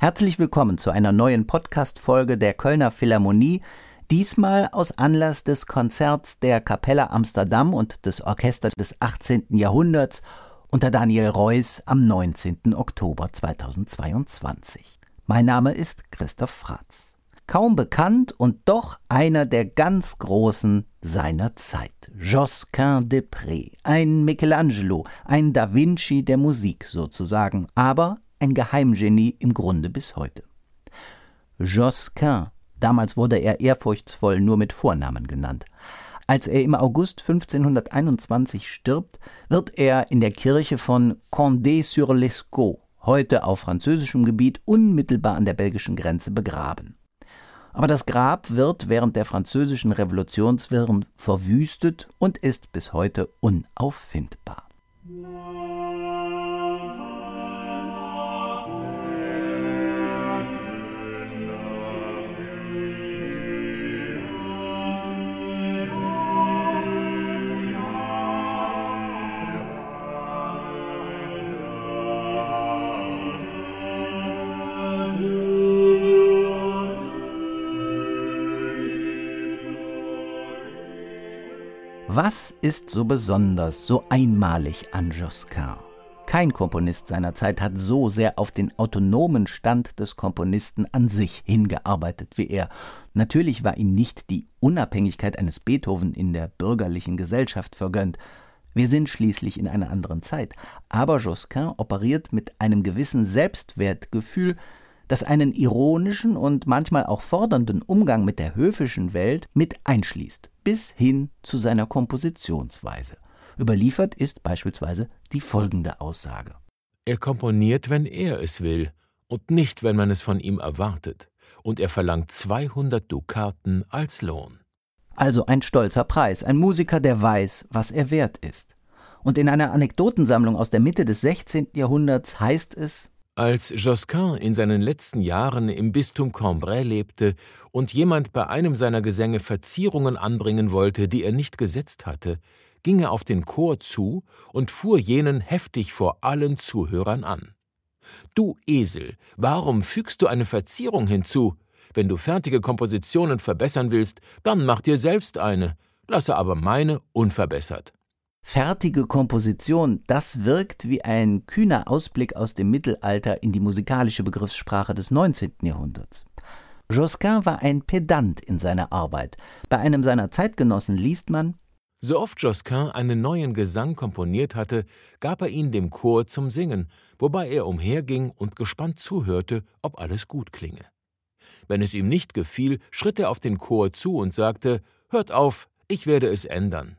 Herzlich willkommen zu einer neuen Podcast-Folge der Kölner Philharmonie, diesmal aus Anlass des Konzerts der Kapelle Amsterdam und des Orchesters des 18. Jahrhunderts unter Daniel Reuss am 19. Oktober 2022. Mein Name ist Christoph Fratz. Kaum bekannt und doch einer der ganz Großen seiner Zeit. Josquin de Pré, ein Michelangelo, ein Da Vinci der Musik sozusagen, aber ein Geheimgenie im Grunde bis heute. Josquin, damals wurde er ehrfurchtsvoll nur mit Vornamen genannt. Als er im August 1521 stirbt, wird er in der Kirche von Condé-sur-Lescaut, heute auf französischem Gebiet unmittelbar an der belgischen Grenze, begraben. Aber das Grab wird während der französischen Revolutionswirren verwüstet und ist bis heute unauffindbar. Was ist so besonders, so einmalig an Josquin? Kein Komponist seiner Zeit hat so sehr auf den autonomen Stand des Komponisten an sich hingearbeitet wie er. Natürlich war ihm nicht die Unabhängigkeit eines Beethoven in der bürgerlichen Gesellschaft vergönnt. Wir sind schließlich in einer anderen Zeit. Aber Josquin operiert mit einem gewissen Selbstwertgefühl, das einen ironischen und manchmal auch fordernden Umgang mit der höfischen Welt mit einschließt, bis hin zu seiner Kompositionsweise. Überliefert ist beispielsweise die folgende Aussage. Er komponiert, wenn er es will und nicht, wenn man es von ihm erwartet, und er verlangt 200 Dukaten als Lohn. Also ein stolzer Preis, ein Musiker, der weiß, was er wert ist. Und in einer Anekdotensammlung aus der Mitte des 16. Jahrhunderts heißt es, als Josquin in seinen letzten Jahren im Bistum Cambrai lebte und jemand bei einem seiner Gesänge Verzierungen anbringen wollte, die er nicht gesetzt hatte, ging er auf den Chor zu und fuhr jenen heftig vor allen Zuhörern an. Du Esel, warum fügst du eine Verzierung hinzu? Wenn du fertige Kompositionen verbessern willst, dann mach dir selbst eine, lasse aber meine unverbessert fertige Komposition, das wirkt wie ein kühner Ausblick aus dem Mittelalter in die musikalische Begriffssprache des 19. Jahrhunderts. Josquin war ein Pedant in seiner Arbeit. Bei einem seiner Zeitgenossen liest man So oft Josquin einen neuen Gesang komponiert hatte, gab er ihn dem Chor zum Singen, wobei er umherging und gespannt zuhörte, ob alles gut klinge. Wenn es ihm nicht gefiel, schritt er auf den Chor zu und sagte Hört auf, ich werde es ändern.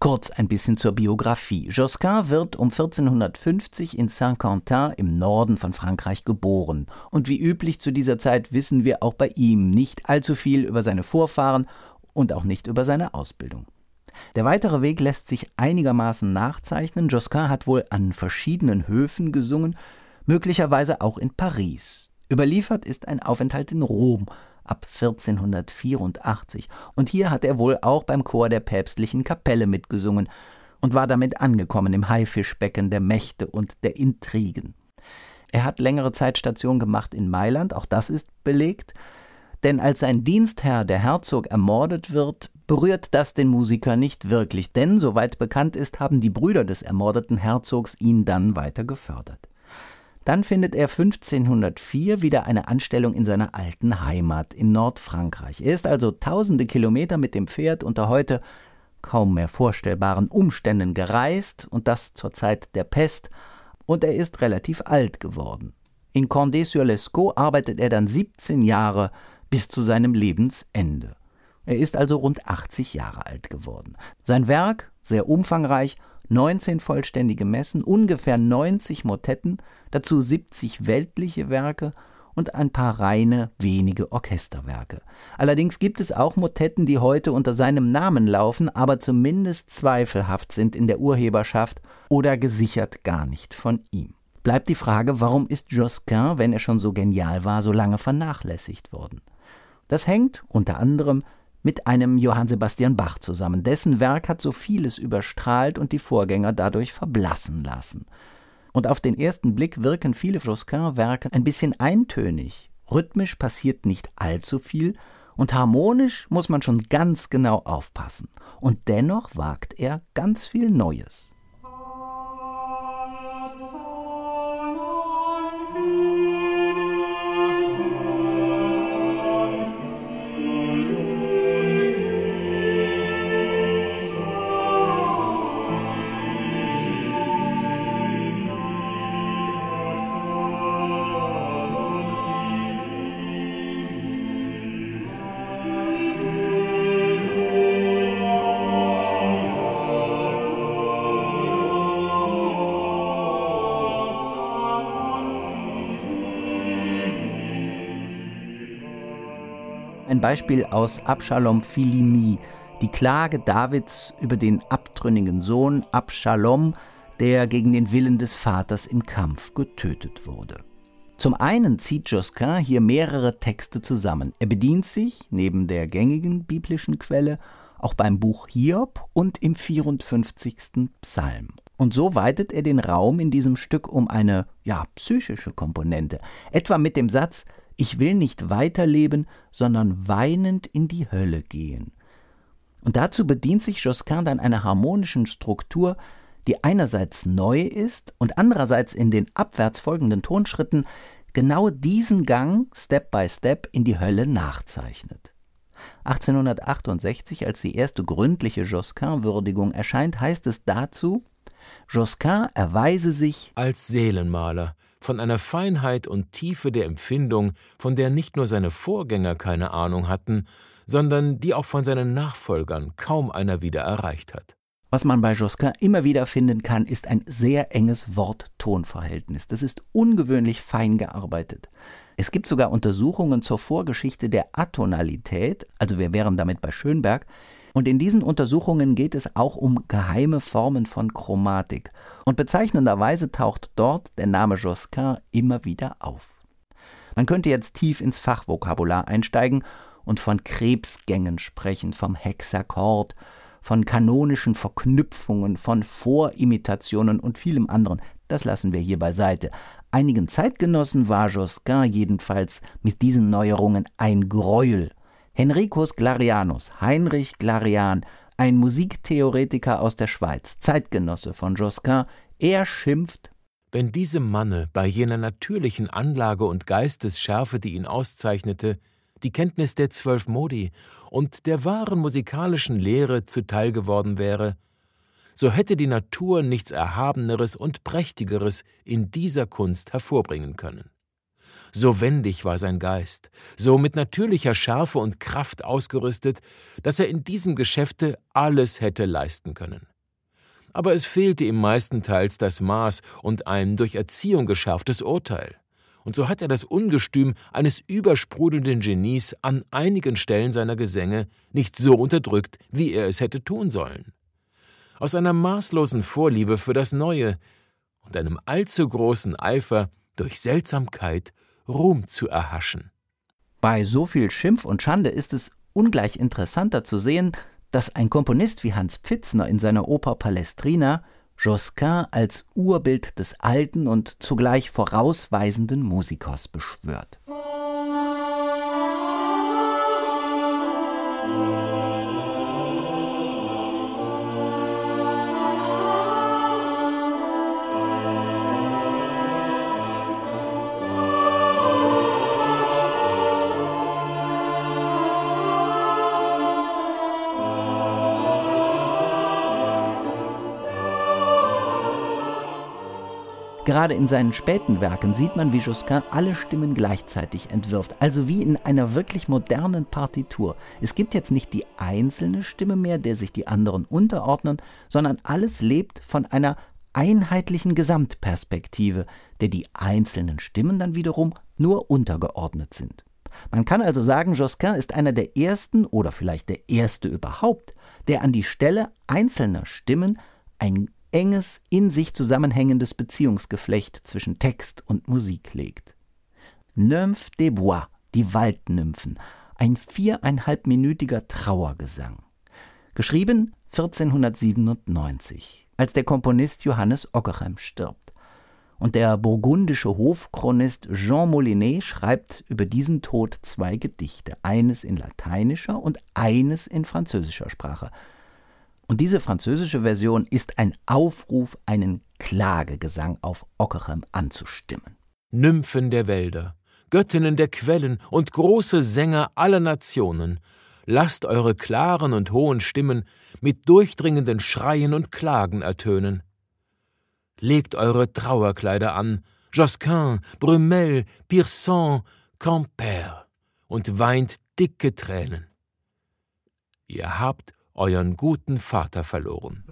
Kurz ein bisschen zur Biografie. Josquin wird um 1450 in Saint-Quentin im Norden von Frankreich geboren. Und wie üblich zu dieser Zeit wissen wir auch bei ihm nicht allzu viel über seine Vorfahren und auch nicht über seine Ausbildung. Der weitere Weg lässt sich einigermaßen nachzeichnen. Josquin hat wohl an verschiedenen Höfen gesungen, möglicherweise auch in Paris. Überliefert ist ein Aufenthalt in Rom, ab 1484, und hier hat er wohl auch beim Chor der päpstlichen Kapelle mitgesungen und war damit angekommen im Haifischbecken der Mächte und der Intrigen. Er hat längere Zeit Station gemacht in Mailand, auch das ist belegt, denn als sein Dienstherr, der Herzog, ermordet wird, berührt das den Musiker nicht wirklich, denn soweit bekannt ist, haben die Brüder des ermordeten Herzogs ihn dann weiter gefördert. Dann findet er 1504 wieder eine Anstellung in seiner alten Heimat in Nordfrankreich. Er ist also tausende Kilometer mit dem Pferd unter heute kaum mehr vorstellbaren Umständen gereist und das zur Zeit der Pest, und er ist relativ alt geworden. In Condé-sur-Lescaut arbeitet er dann 17 Jahre bis zu seinem Lebensende. Er ist also rund 80 Jahre alt geworden. Sein Werk, sehr umfangreich, 19 vollständige Messen, ungefähr 90 Motetten, dazu 70 weltliche Werke und ein paar reine, wenige Orchesterwerke. Allerdings gibt es auch Motetten, die heute unter seinem Namen laufen, aber zumindest zweifelhaft sind in der Urheberschaft oder gesichert gar nicht von ihm. Bleibt die Frage, warum ist Josquin, wenn er schon so genial war, so lange vernachlässigt worden? Das hängt unter anderem mit einem Johann Sebastian Bach zusammen. Dessen Werk hat so vieles überstrahlt und die Vorgänger dadurch verblassen lassen. Und auf den ersten Blick wirken viele Josquin-Werke ein bisschen eintönig. Rhythmisch passiert nicht allzu viel und harmonisch muss man schon ganz genau aufpassen. Und dennoch wagt er ganz viel Neues. Ein Beispiel aus Abschalom Philimi, die Klage Davids über den abtrünnigen Sohn Abschalom, der gegen den Willen des Vaters im Kampf getötet wurde. Zum einen zieht Josquin hier mehrere Texte zusammen. Er bedient sich, neben der gängigen biblischen Quelle, auch beim Buch Hiob und im 54. Psalm. Und so weitet er den Raum in diesem Stück um eine, ja, psychische Komponente, etwa mit dem Satz ich will nicht weiterleben, sondern weinend in die Hölle gehen. Und dazu bedient sich Josquin dann einer harmonischen Struktur, die einerseits neu ist und andererseits in den abwärts folgenden Tonschritten genau diesen Gang Step by Step in die Hölle nachzeichnet. 1868, als die erste gründliche Josquin-Würdigung erscheint, heißt es dazu, Josquin erweise sich als Seelenmaler, von einer Feinheit und Tiefe der Empfindung, von der nicht nur seine Vorgänger keine Ahnung hatten, sondern die auch von seinen Nachfolgern kaum einer wieder erreicht hat. Was man bei Josquin immer wieder finden kann, ist ein sehr enges Wort-Ton-Verhältnis. Das ist ungewöhnlich fein gearbeitet. Es gibt sogar Untersuchungen zur Vorgeschichte der Atonalität, also wir wären damit bei Schönberg, und in diesen Untersuchungen geht es auch um geheime Formen von Chromatik. Und bezeichnenderweise taucht dort der Name Josquin immer wieder auf. Man könnte jetzt tief ins Fachvokabular einsteigen und von Krebsgängen sprechen, vom Hexakkord, von kanonischen Verknüpfungen, von Vorimitationen und vielem anderen. Das lassen wir hier beiseite. Einigen Zeitgenossen war Josquin jedenfalls mit diesen Neuerungen ein Gräuel Henricus Glarianus, Heinrich Glarian, ein Musiktheoretiker aus der Schweiz, Zeitgenosse von Josquin, er schimpft Wenn diesem Manne bei jener natürlichen Anlage und Geistesschärfe, die ihn auszeichnete, die Kenntnis der zwölf Modi und der wahren musikalischen Lehre zuteil geworden wäre, so hätte die Natur nichts Erhabeneres und Prächtigeres in dieser Kunst hervorbringen können. So wendig war sein Geist, so mit natürlicher Schärfe und Kraft ausgerüstet, dass er in diesem Geschäfte alles hätte leisten können. Aber es fehlte ihm meistenteils das Maß und ein durch Erziehung geschärftes Urteil. Und so hat er das Ungestüm eines übersprudelnden Genies an einigen Stellen seiner Gesänge nicht so unterdrückt, wie er es hätte tun sollen. Aus einer maßlosen Vorliebe für das Neue und einem allzu großen Eifer durch Seltsamkeit Ruhm zu erhaschen. Bei so viel Schimpf und Schande ist es ungleich interessanter zu sehen, dass ein Komponist wie Hans Pfitzner in seiner Oper Palestrina Josquin als Urbild des alten und zugleich vorausweisenden Musikers beschwört. Gerade in seinen späten Werken sieht man, wie Josquin alle Stimmen gleichzeitig entwirft, also wie in einer wirklich modernen Partitur. Es gibt jetzt nicht die einzelne Stimme mehr, der sich die anderen unterordnen, sondern alles lebt von einer einheitlichen Gesamtperspektive, der die einzelnen Stimmen dann wiederum nur untergeordnet sind. Man kann also sagen, Josquin ist einer der ersten oder vielleicht der erste überhaupt, der an die Stelle einzelner Stimmen ein enges, in sich zusammenhängendes Beziehungsgeflecht zwischen Text und Musik legt. Nymphes des Bois, die Waldnymphen, ein viereinhalbminütiger Trauergesang. Geschrieben 1497, als der Komponist Johannes Ockerheim stirbt. Und der burgundische Hofchronist Jean Molinet schreibt über diesen Tod zwei Gedichte, eines in lateinischer und eines in französischer Sprache. Und diese französische Version ist ein Aufruf, einen Klagegesang auf Ockerheim anzustimmen. Nymphen der Wälder, Göttinnen der Quellen und große Sänger aller Nationen, lasst eure klaren und hohen Stimmen mit durchdringenden Schreien und Klagen ertönen. Legt eure Trauerkleider an, Josquin, Brumel, Pearson, Camper, und weint dicke Tränen. Ihr habt euren guten Vater verloren.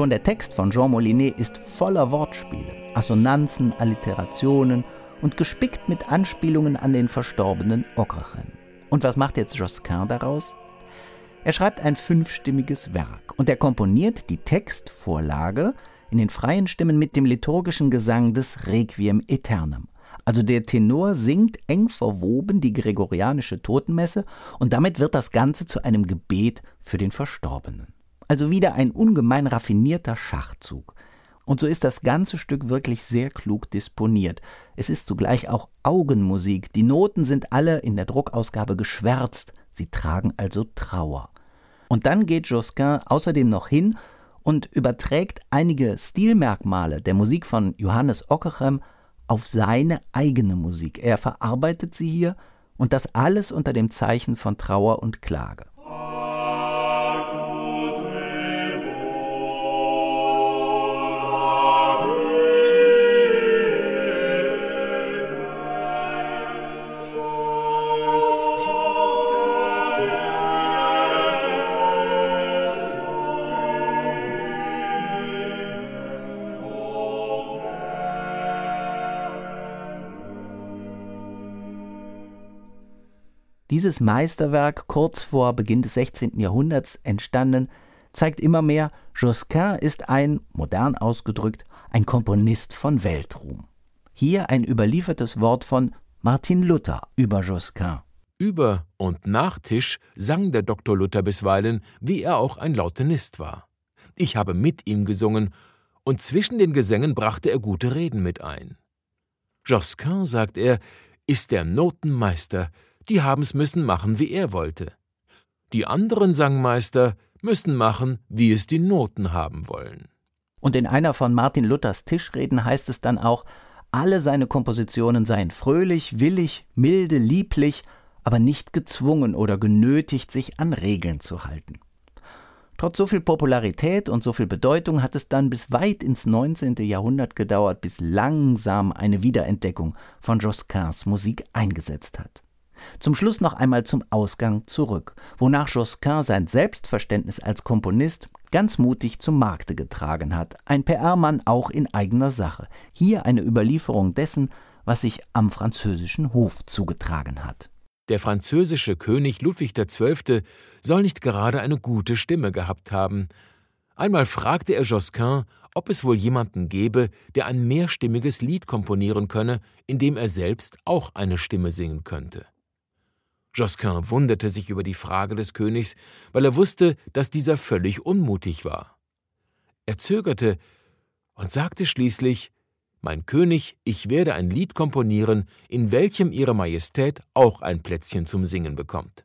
Schon der Text von Jean Molinet ist voller Wortspiele, Assonanzen, Alliterationen und gespickt mit Anspielungen an den verstorbenen Ockerchen. Und was macht jetzt Josquin daraus? Er schreibt ein fünfstimmiges Werk und er komponiert die Textvorlage in den freien Stimmen mit dem liturgischen Gesang des Requiem Aeternam. Also der Tenor singt eng verwoben die gregorianische Totenmesse und damit wird das Ganze zu einem Gebet für den Verstorbenen. Also wieder ein ungemein raffinierter Schachzug. Und so ist das ganze Stück wirklich sehr klug disponiert. Es ist zugleich auch Augenmusik. Die Noten sind alle in der Druckausgabe geschwärzt. Sie tragen also Trauer. Und dann geht Josquin außerdem noch hin und überträgt einige Stilmerkmale der Musik von Johannes Ockerhem auf seine eigene Musik. Er verarbeitet sie hier und das alles unter dem Zeichen von Trauer und Klage. Dieses Meisterwerk, kurz vor Beginn des 16. Jahrhunderts entstanden, zeigt immer mehr, Josquin ist ein, modern ausgedrückt, ein Komponist von Weltruhm. Hier ein überliefertes Wort von Martin Luther über Josquin. Über und nach Tisch sang der Dr. Luther bisweilen, wie er auch ein Lautenist war. Ich habe mit ihm gesungen, und zwischen den Gesängen brachte er gute Reden mit ein. Josquin, sagt er, ist der Notenmeister, die haben's müssen machen, wie er wollte. Die anderen Sangmeister müssen machen, wie es die Noten haben wollen. Und in einer von Martin Luthers Tischreden heißt es dann auch, alle seine Kompositionen seien fröhlich, willig, milde, lieblich, aber nicht gezwungen oder genötigt, sich an Regeln zu halten. Trotz so viel Popularität und so viel Bedeutung hat es dann bis weit ins 19. Jahrhundert gedauert, bis langsam eine Wiederentdeckung von Josquins Musik eingesetzt hat. Zum Schluss noch einmal zum Ausgang zurück, wonach Josquin sein Selbstverständnis als Komponist ganz mutig zum Markte getragen hat, ein PR-Mann auch in eigener Sache. Hier eine Überlieferung dessen, was sich am französischen Hof zugetragen hat. Der französische König Ludwig XII. soll nicht gerade eine gute Stimme gehabt haben. Einmal fragte er Josquin, ob es wohl jemanden gäbe, der ein mehrstimmiges Lied komponieren könne, in dem er selbst auch eine Stimme singen könnte. Josquin wunderte sich über die Frage des Königs, weil er wusste, dass dieser völlig unmutig war. Er zögerte und sagte schließlich Mein König, ich werde ein Lied komponieren, in welchem Ihre Majestät auch ein Plätzchen zum Singen bekommt.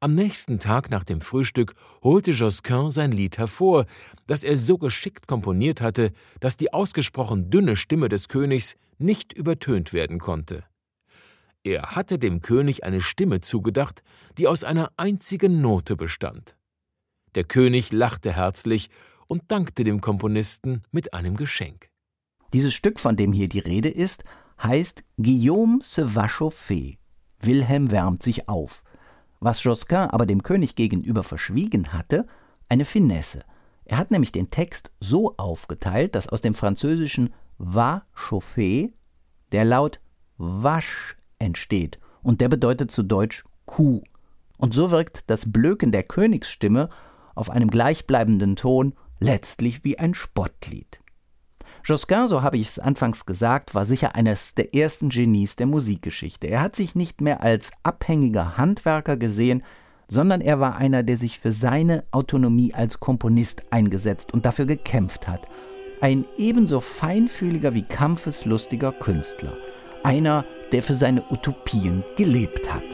Am nächsten Tag nach dem Frühstück holte Josquin sein Lied hervor, das er so geschickt komponiert hatte, dass die ausgesprochen dünne Stimme des Königs nicht übertönt werden konnte. Er hatte dem König eine Stimme zugedacht, die aus einer einzigen Note bestand. Der König lachte herzlich und dankte dem Komponisten mit einem Geschenk. Dieses Stück, von dem hier die Rede ist, heißt Guillaume se va chauffer. Wilhelm wärmt sich auf. Was Josquin aber dem König gegenüber verschwiegen hatte, eine Finesse. Er hat nämlich den Text so aufgeteilt, dass aus dem französischen va chauffer der Laut wasch entsteht und der bedeutet zu Deutsch Kuh. Und so wirkt das Blöken der Königsstimme auf einem gleichbleibenden Ton letztlich wie ein Spottlied. Josquin, so habe ich es anfangs gesagt, war sicher eines der ersten Genies der Musikgeschichte. Er hat sich nicht mehr als abhängiger Handwerker gesehen, sondern er war einer, der sich für seine Autonomie als Komponist eingesetzt und dafür gekämpft hat. Ein ebenso feinfühliger wie kampfeslustiger Künstler. Einer, der für seine Utopien gelebt hat.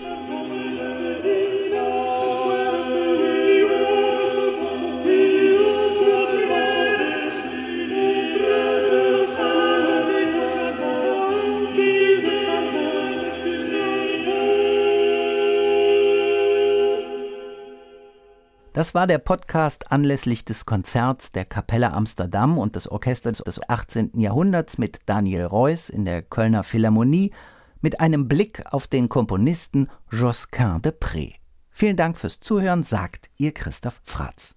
Das war der Podcast anlässlich des Konzerts der Kapelle Amsterdam und des Orchesters des 18. Jahrhunderts mit Daniel Reuss in der Kölner Philharmonie mit einem Blick auf den Komponisten Josquin de Pré. Vielen Dank fürs Zuhören, sagt ihr Christoph Fratz.